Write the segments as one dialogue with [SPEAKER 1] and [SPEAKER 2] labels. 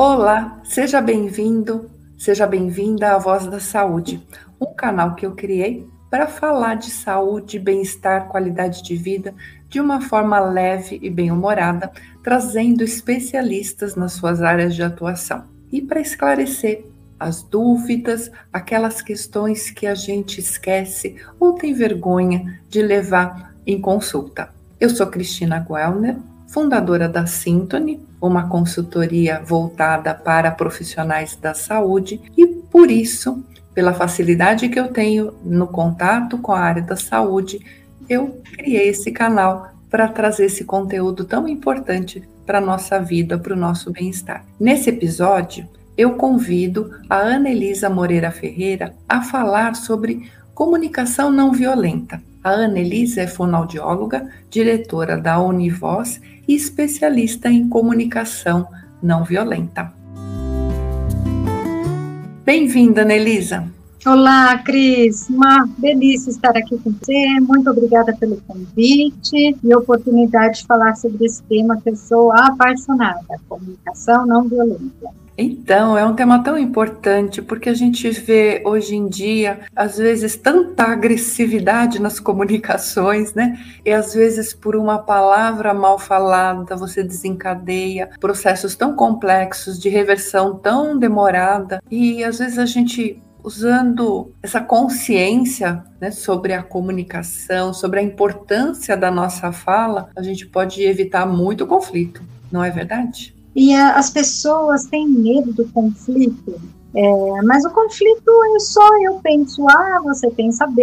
[SPEAKER 1] Olá, seja bem-vindo, seja bem-vinda à Voz da Saúde, um canal que eu criei para falar de saúde, bem-estar, qualidade de vida de uma forma leve e bem-humorada, trazendo especialistas nas suas áreas de atuação e para esclarecer as dúvidas, aquelas questões que a gente esquece ou tem vergonha de levar em consulta. Eu sou Cristina Guelner, fundadora da Sintony, uma consultoria voltada para profissionais da saúde, e por isso, pela facilidade que eu tenho no contato com a área da saúde, eu criei esse canal para trazer esse conteúdo tão importante para a nossa vida, para o nosso bem-estar. Nesse episódio, eu convido a Ana Elisa Moreira Ferreira a falar sobre comunicação não violenta. A Ana é fonoaudióloga, diretora da Univoz e especialista em comunicação não violenta. Bem-vinda, Ana.
[SPEAKER 2] Olá, Cris. Uma delícia estar aqui com você. Muito obrigada pelo convite e oportunidade de falar sobre esse tema que eu sou apaixonada, comunicação não violenta.
[SPEAKER 1] Então, é um tema tão importante porque a gente vê hoje em dia, às vezes, tanta agressividade nas comunicações, né? E às vezes, por uma palavra mal falada, você desencadeia processos tão complexos de reversão tão demorada. E às vezes a gente usando essa consciência né, sobre a comunicação, sobre a importância da nossa fala, a gente pode evitar muito conflito, não é verdade?
[SPEAKER 2] E a, as pessoas têm medo do conflito. É, mas o conflito é só eu penso A, você pensa B,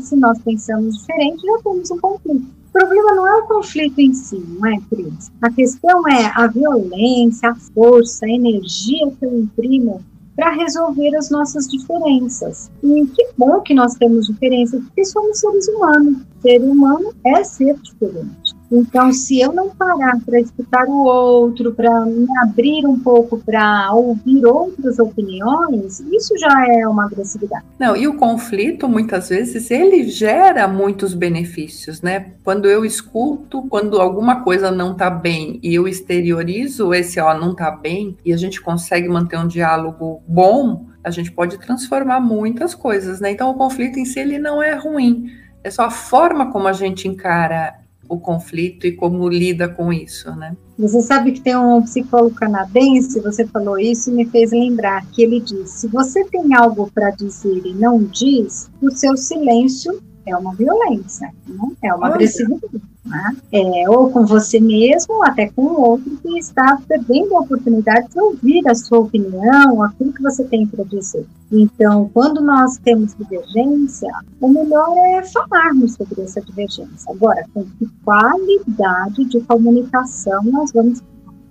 [SPEAKER 2] se nós pensamos diferente, já temos um conflito. O problema não é o conflito em si, não é, Cris? A questão é a violência, a força, a energia que eu imprimo para resolver as nossas diferenças. E que bom que nós temos diferenças, porque somos seres humanos. Ser humano é ser diferente. Então, se eu não parar para escutar o outro, para me abrir um pouco para ouvir outras opiniões, isso já é uma agressividade.
[SPEAKER 1] Não, e o conflito, muitas vezes, ele gera muitos benefícios, né? Quando eu escuto, quando alguma coisa não está bem e eu exteriorizo esse, ó, não está bem, e a gente consegue manter um diálogo bom, a gente pode transformar muitas coisas, né? Então, o conflito em si, ele não é ruim. É só a forma como a gente encara o conflito e como lida com isso, né?
[SPEAKER 2] Você sabe que tem um psicólogo canadense, você falou isso e me fez lembrar que ele diz: se você tem algo para dizer e não diz, o seu silêncio é uma violência, né? é uma agressividade. Né? É, ou com você mesmo, até com outro que está perdendo a oportunidade de ouvir a sua opinião, aquilo que você tem para dizer. Então, quando nós temos divergência, o melhor é falarmos sobre essa divergência. Agora, com que qualidade de comunicação nós vamos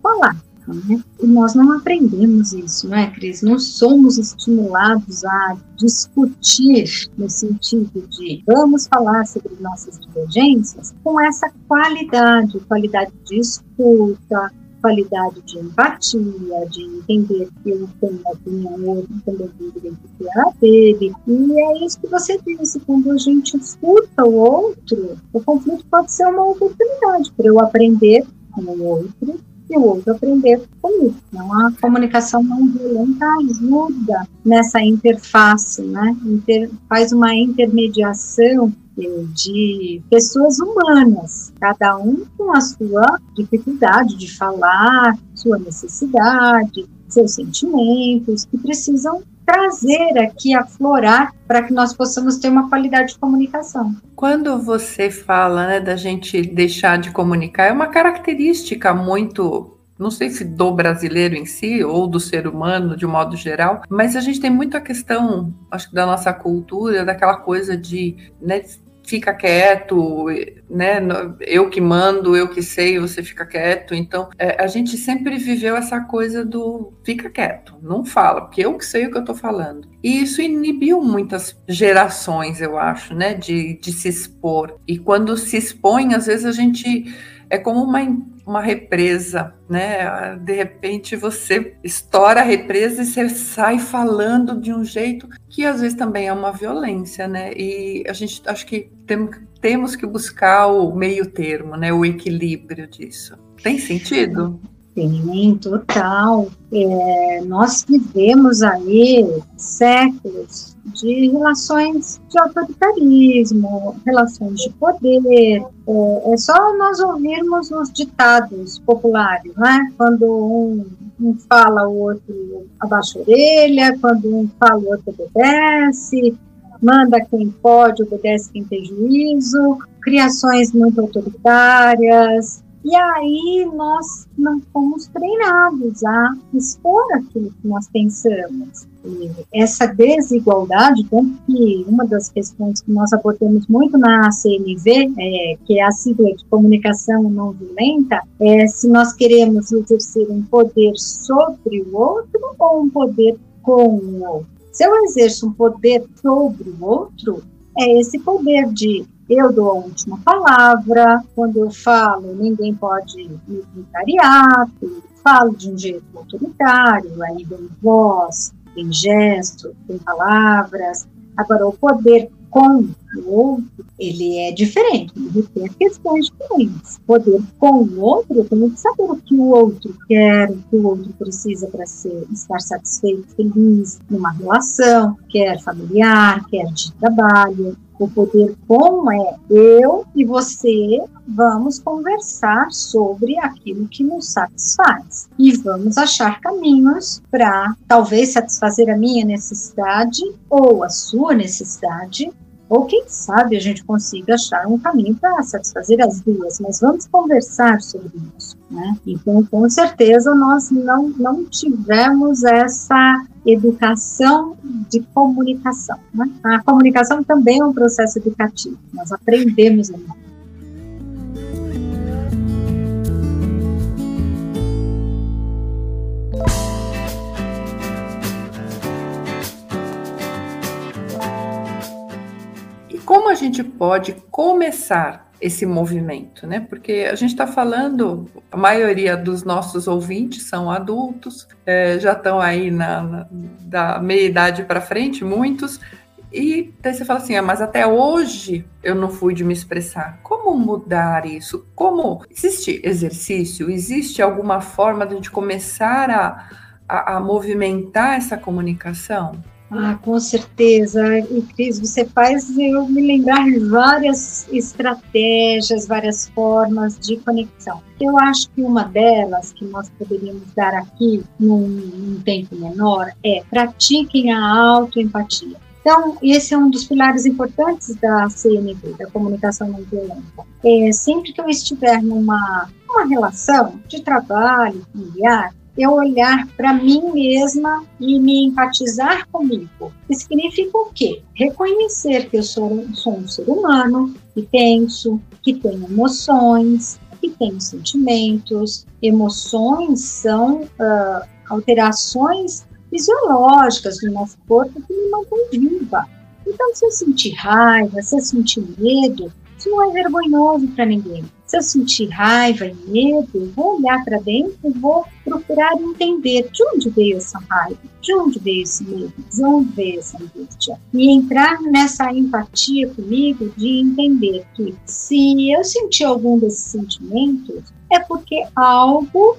[SPEAKER 2] falar? Né? E nós não aprendemos isso, não é, Cris? Não somos estimulados a discutir no sentido de vamos falar sobre nossas divergências com essa qualidade, qualidade de escuta, qualidade de empatia, de entender que eu tenho a opinião, outro também tem direito de a dele. E é isso que você disse, quando a gente escuta o outro, o conflito pode ser uma oportunidade para eu aprender com o outro e o outro aprender comigo. Então, a comunicação não violenta ajuda nessa interface, né? Inter, faz uma intermediação de pessoas humanas, cada um com a sua dificuldade de falar, sua necessidade, seus sentimentos, que precisam trazer aqui, aflorar, para que nós possamos ter uma qualidade de comunicação.
[SPEAKER 1] Quando você fala né, da gente deixar de comunicar, é uma característica muito não sei se do brasileiro em si ou do ser humano de um modo geral, mas a gente tem muito a questão, acho que da nossa cultura, daquela coisa de né, fica quieto, né? Eu que mando, eu que sei, você fica quieto. Então, é, a gente sempre viveu essa coisa do fica quieto, não fala, porque eu que sei o que eu tô falando. E isso inibiu muitas gerações, eu acho, né? De, de se expor. E quando se expõe, às vezes a gente é como uma uma represa, né? De repente você estoura a represa e você sai falando de um jeito que às vezes também é uma violência, né? E a gente acho que tem, temos que buscar o meio termo, né? O equilíbrio disso. Tem sentido?
[SPEAKER 2] Tem, total. É, nós vivemos aí séculos de relações de autoritarismo, relações de poder. É, é só nós ouvirmos os ditados populares, né? Quando um, um fala, o outro abaixa a orelha, quando um fala, o outro obedece, manda quem pode, obedece quem tem juízo, criações muito autoritárias, e aí nós não fomos treinados a expor aquilo que nós pensamos. E essa desigualdade, tanto que uma das questões que nós abordamos muito na CNV, é, que é a sigla de comunicação não violenta, é se nós queremos exercer um poder sobre o outro ou um poder com o outro. Se eu exerço um poder sobre o outro, é esse poder de eu dou a última palavra, quando eu falo, ninguém pode me contrariar, falo de um jeito autoritário, aí tem voz, tem gesto, tem palavras. Agora, o poder com o outro, ele é diferente, ele tem questões diferentes. Poder com o outro, eu tenho que saber o que o outro quer, o que o outro precisa para estar satisfeito, feliz numa relação, quer familiar, quer de trabalho. O poder com é eu e você vamos conversar sobre aquilo que nos satisfaz. E vamos achar caminhos para talvez satisfazer a minha necessidade ou a sua necessidade ou quem sabe a gente consiga achar um caminho para satisfazer as duas, mas vamos conversar sobre isso, né? Então, com certeza, nós não, não tivemos essa educação de comunicação, né? A comunicação também é um processo educativo, nós aprendemos a
[SPEAKER 1] gente pode começar esse movimento, né? Porque a gente está falando, a maioria dos nossos ouvintes são adultos, é, já estão aí na, na da meia idade para frente, muitos. E daí você fala assim, ah, mas até hoje eu não fui de me expressar. Como mudar isso? Como existe exercício? Existe alguma forma de a gente começar a, a, a movimentar essa comunicação?
[SPEAKER 2] Ah, com certeza. E Cris, você faz eu me lembrar de várias estratégias, várias formas de conexão. Eu acho que uma delas que nós poderíamos dar aqui num, num tempo menor é pratiquem a autoempatia. Então, esse é um dos pilares importantes da CNV, da comunicação não violenta. É, sempre que eu estiver numa, numa relação de trabalho, familiar, eu olhar para mim mesma e me empatizar comigo. Isso significa o quê? Reconhecer que eu sou, sou um ser humano, que penso, que tenho emoções, que tenho sentimentos. Emoções são uh, alterações fisiológicas do nosso corpo que me mantêm viva. Então, se eu sentir raiva, se eu sentir medo, isso não é vergonhoso para ninguém. Se eu sentir raiva e medo, vou olhar para dentro e vou procurar entender de onde veio essa raiva, de onde veio esse medo, de onde veio essa angústia. E entrar nessa empatia comigo de entender que se eu sentir algum desses sentimentos, é porque algo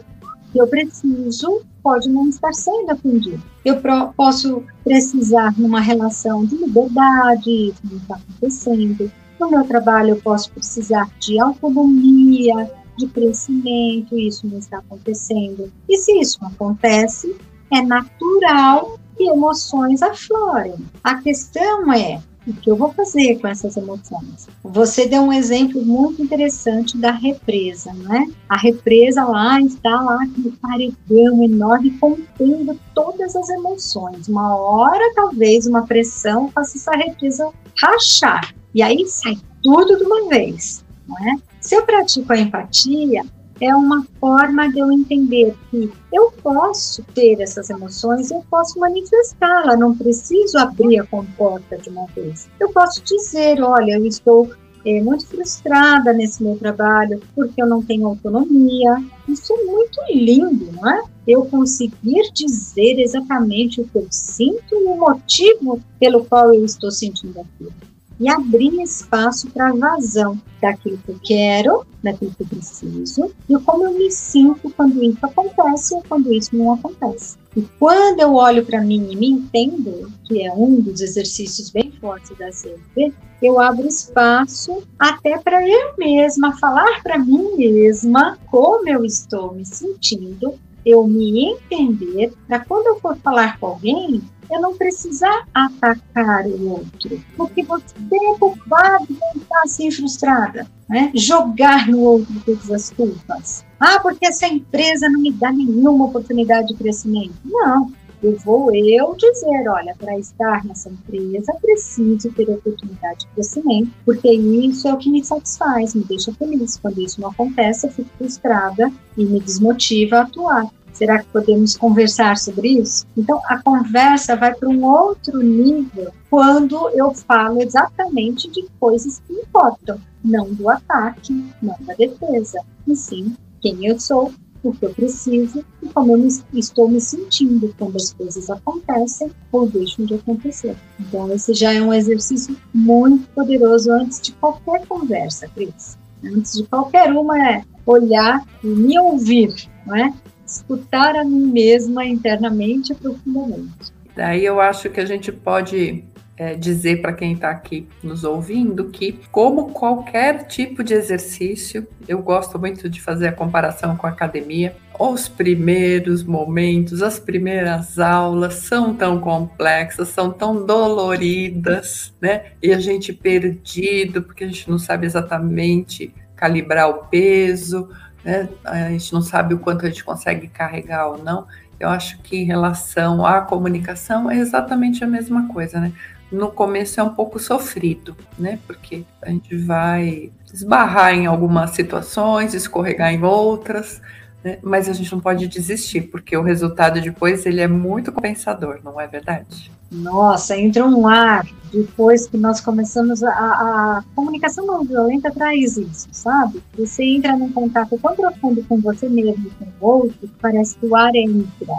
[SPEAKER 2] que eu preciso pode não estar sendo atendido. Eu posso precisar numa relação de liberdade, isso não está acontecendo. No meu trabalho, eu posso precisar de autonomia, de crescimento, isso não está acontecendo. E se isso acontece, é natural que emoções aflorem. A questão é o que eu vou fazer com essas emoções? Você deu um exemplo muito interessante da represa, né? A represa lá está lá com um paredão enorme contendo todas as emoções. Uma hora, talvez, uma pressão faça essa represa rachar. E aí sai tudo de uma vez, não é? Se eu pratico a empatia, é uma forma de eu entender que eu posso ter essas emoções, eu posso manifestá-la, não preciso abrir a comporta de uma vez. Eu posso dizer, olha, eu estou é, muito frustrada nesse meu trabalho porque eu não tenho autonomia. Isso é muito lindo, não é? Eu conseguir dizer exatamente o que eu sinto e o motivo pelo qual eu estou sentindo aquilo. E abrir espaço para a vazão daquilo que eu quero, daquilo que eu preciso e como eu me sinto quando isso acontece ou quando isso não acontece. E quando eu olho para mim e me entendo, que é um dos exercícios bem fortes da CLP, eu abro espaço até para eu mesma falar para mim mesma como eu estou me sentindo, eu me entender, para quando eu for falar com alguém, eu não precisar atacar o outro, porque você culpado de estar assim frustrada, né? jogar no outro todas as culpas. Ah, porque essa empresa não me dá nenhuma oportunidade de crescimento. Não, eu vou eu dizer, olha, para estar nessa empresa preciso ter oportunidade de crescimento, porque isso é o que me satisfaz, me deixa feliz. Quando isso não acontece, eu fico frustrada e me desmotiva a atuar. Será que podemos conversar sobre isso? Então, a conversa vai para um outro nível quando eu falo exatamente de coisas que importam, não do ataque, não da defesa, e sim quem eu sou, o que eu preciso e como eu me, estou me sentindo quando as coisas acontecem ou deixam de acontecer. Então, esse já é um exercício muito poderoso antes de qualquer conversa, Cris. Antes de qualquer uma é olhar e me ouvir, não é? escutar a mim mesma internamente e profundamente.
[SPEAKER 1] Daí eu acho que a gente pode é, dizer para quem está aqui nos ouvindo que, como qualquer tipo de exercício, eu gosto muito de fazer a comparação com a academia. Os primeiros momentos, as primeiras aulas são tão complexas, são tão doloridas, né? E a gente perdido, porque a gente não sabe exatamente calibrar o peso, né? a gente não sabe o quanto a gente consegue carregar ou não. Eu acho que em relação à comunicação é exatamente a mesma coisa, né? No começo é um pouco sofrido, né? Porque a gente vai esbarrar em algumas situações, escorregar em outras, né? mas a gente não pode desistir, porque o resultado depois ele é muito compensador, não é verdade?
[SPEAKER 2] Nossa, entra um ar depois que nós começamos a, a, comunicação não violenta traz isso, sabe? Você entra num contato tão profundo com você mesmo com o outro parece que o ar entra,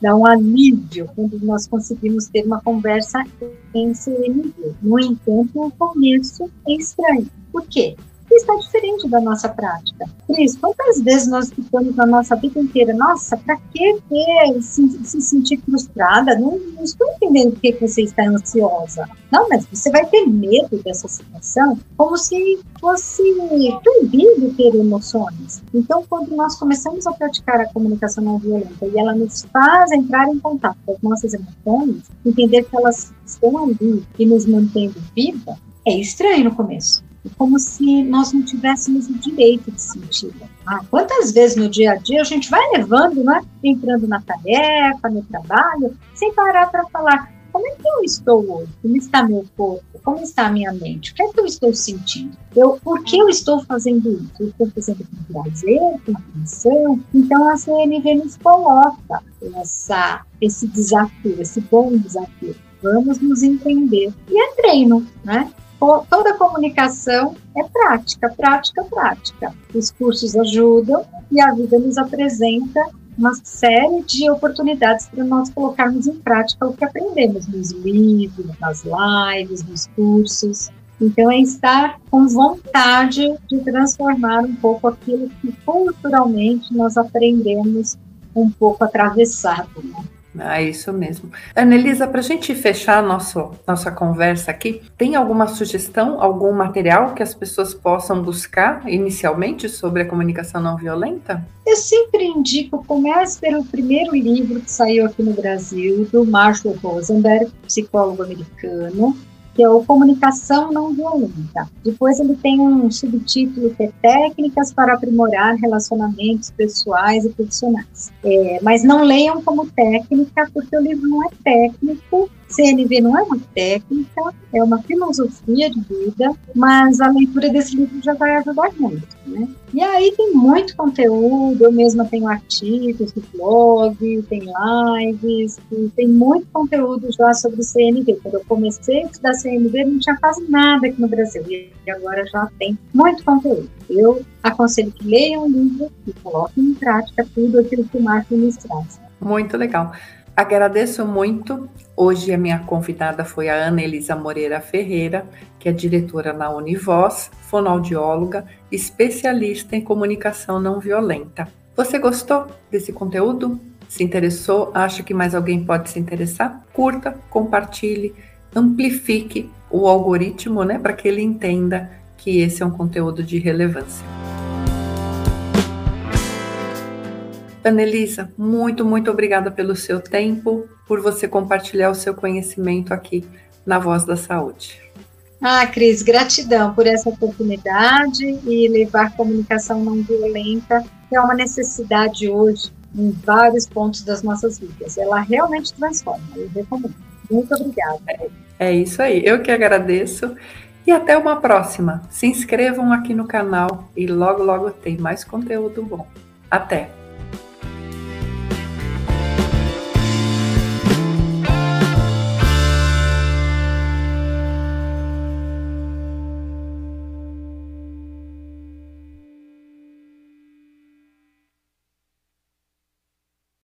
[SPEAKER 2] dá um alívio quando nós conseguimos ter uma conversa em CNV. No entanto, o começo é estranho. Por quê? Está diferente da nossa prática. Cris, quantas vezes nós ficamos na nossa vida inteira, nossa, para que se, se, sentir frustrada? Não, não estou entendendo por que você está ansiosa. Não, mas você vai ter medo dessa situação como se fosse proibido ter emoções. Então, quando nós começamos a praticar a comunicação não violenta e ela nos faz entrar em contato com as nossas emoções, entender que elas estão ali e nos mantendo viva, é estranho no começo como se nós não tivéssemos o direito de sentir. Ah, quantas vezes no dia a dia a gente vai levando, né? Entrando na tarefa, no trabalho, sem parar para falar como é que eu estou hoje? Como está meu corpo? Como está a minha mente? O que é que eu estou sentindo? Eu, por que eu estou fazendo isso? Eu estou fazendo com prazer, com atenção? Então a CNV nos coloca essa, esse desafio, esse bom desafio. Vamos nos entender. E é treino, né? Toda comunicação é prática, prática, prática. Os cursos ajudam e a vida nos apresenta uma série de oportunidades para nós colocarmos em prática o que aprendemos nos livros, nas lives, nos cursos. Então, é estar com vontade de transformar um pouco aquilo que culturalmente nós aprendemos um pouco atravessado. Né?
[SPEAKER 1] Ah, isso mesmo. Anelisa, para a gente fechar nosso, nossa conversa aqui, tem alguma sugestão, algum material que as pessoas possam buscar inicialmente sobre a comunicação não violenta?
[SPEAKER 2] Eu sempre indico, comece pelo primeiro livro que saiu aqui no Brasil, do Marshall Rosenberg, psicólogo americano, que é o Comunicação Não Violenta. Depois ele tem um subtítulo que é Técnicas para aprimorar relacionamentos pessoais e profissionais. É, mas não leiam como técnica, porque o livro não é técnico, CNV não é uma técnica, é uma filosofia de vida, mas a leitura desse livro já vai ajudar muito, né? E aí tem muito conteúdo, eu mesma tenho artigos no blog, tem lives, tem muito conteúdo já sobre CNV. Quando eu comecei a estudar CNV, não tinha quase nada aqui no Brasil, e agora já tem muito conteúdo. Eu aconselho que leiam o livro e coloquem em prática tudo aquilo que o Marco nos traz.
[SPEAKER 1] Muito legal. Agradeço muito. Hoje a minha convidada foi a Ana Elisa Moreira Ferreira, que é diretora na Univoz, fonoaudióloga, especialista em comunicação não violenta. Você gostou desse conteúdo? Se interessou? Acha que mais alguém pode se interessar? Curta, compartilhe, amplifique o algoritmo, né, para que ele entenda que esse é um conteúdo de relevância. Anelisa, muito, muito obrigada pelo seu tempo, por você compartilhar o seu conhecimento aqui na Voz da Saúde.
[SPEAKER 2] Ah, Cris, gratidão por essa oportunidade e levar comunicação não violenta, que é uma necessidade hoje em vários pontos das nossas vidas. Ela realmente transforma, eu recomendo. Muito obrigada.
[SPEAKER 1] É, é isso aí, eu que agradeço. E até uma próxima. Se inscrevam aqui no canal e logo, logo tem mais conteúdo bom. Até!